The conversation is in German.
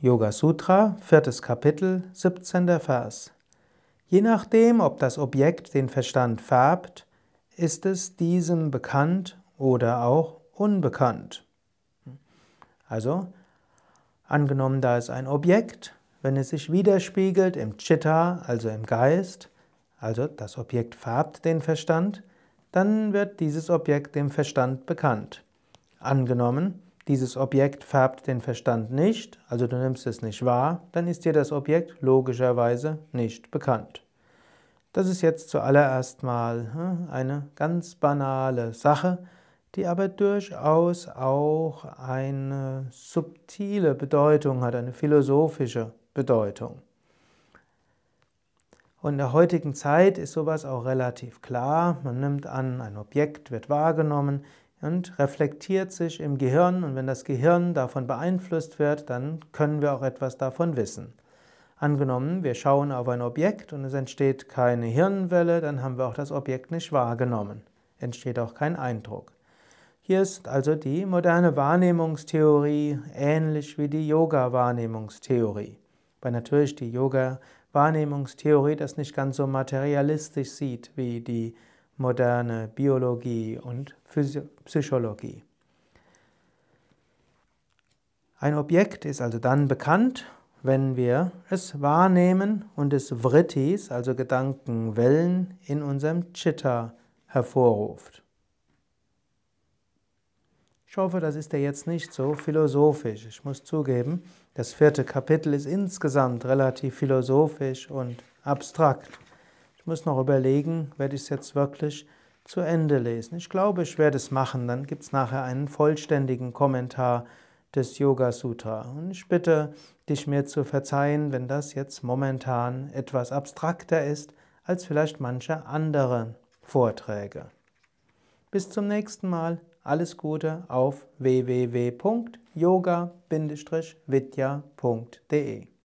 Yoga Sutra, viertes Kapitel, 17. Vers. Je nachdem, ob das Objekt den Verstand färbt, ist es diesem bekannt oder auch unbekannt. Also, angenommen, da ist ein Objekt, wenn es sich widerspiegelt im Chitta, also im Geist, also das Objekt färbt den Verstand, dann wird dieses Objekt dem Verstand bekannt. Angenommen, dieses Objekt färbt den Verstand nicht, also du nimmst es nicht wahr, dann ist dir das Objekt logischerweise nicht bekannt. Das ist jetzt zuallererst mal hm, eine ganz banale Sache, die aber durchaus auch eine subtile Bedeutung hat, eine philosophische Bedeutung. Und in der heutigen Zeit ist sowas auch relativ klar. Man nimmt an, ein Objekt wird wahrgenommen, und reflektiert sich im Gehirn und wenn das Gehirn davon beeinflusst wird, dann können wir auch etwas davon wissen. Angenommen, wir schauen auf ein Objekt und es entsteht keine Hirnwelle, dann haben wir auch das Objekt nicht wahrgenommen, entsteht auch kein Eindruck. Hier ist also die moderne Wahrnehmungstheorie ähnlich wie die Yoga-Wahrnehmungstheorie. Weil natürlich die Yoga-Wahrnehmungstheorie das nicht ganz so materialistisch sieht wie die moderne Biologie und Psychologie. Ein Objekt ist also dann bekannt, wenn wir es wahrnehmen und es Vrittis, also Gedankenwellen, in unserem Chitta hervorruft. Ich hoffe, das ist ja jetzt nicht so philosophisch. Ich muss zugeben, das vierte Kapitel ist insgesamt relativ philosophisch und abstrakt muss noch überlegen, werde ich es jetzt wirklich zu Ende lesen. Ich glaube, ich werde es machen. Dann gibt es nachher einen vollständigen Kommentar des Yoga Sutra. Und ich bitte dich mir zu verzeihen, wenn das jetzt momentan etwas abstrakter ist als vielleicht manche andere Vorträge. Bis zum nächsten Mal. Alles Gute auf www.yoga-vidya.de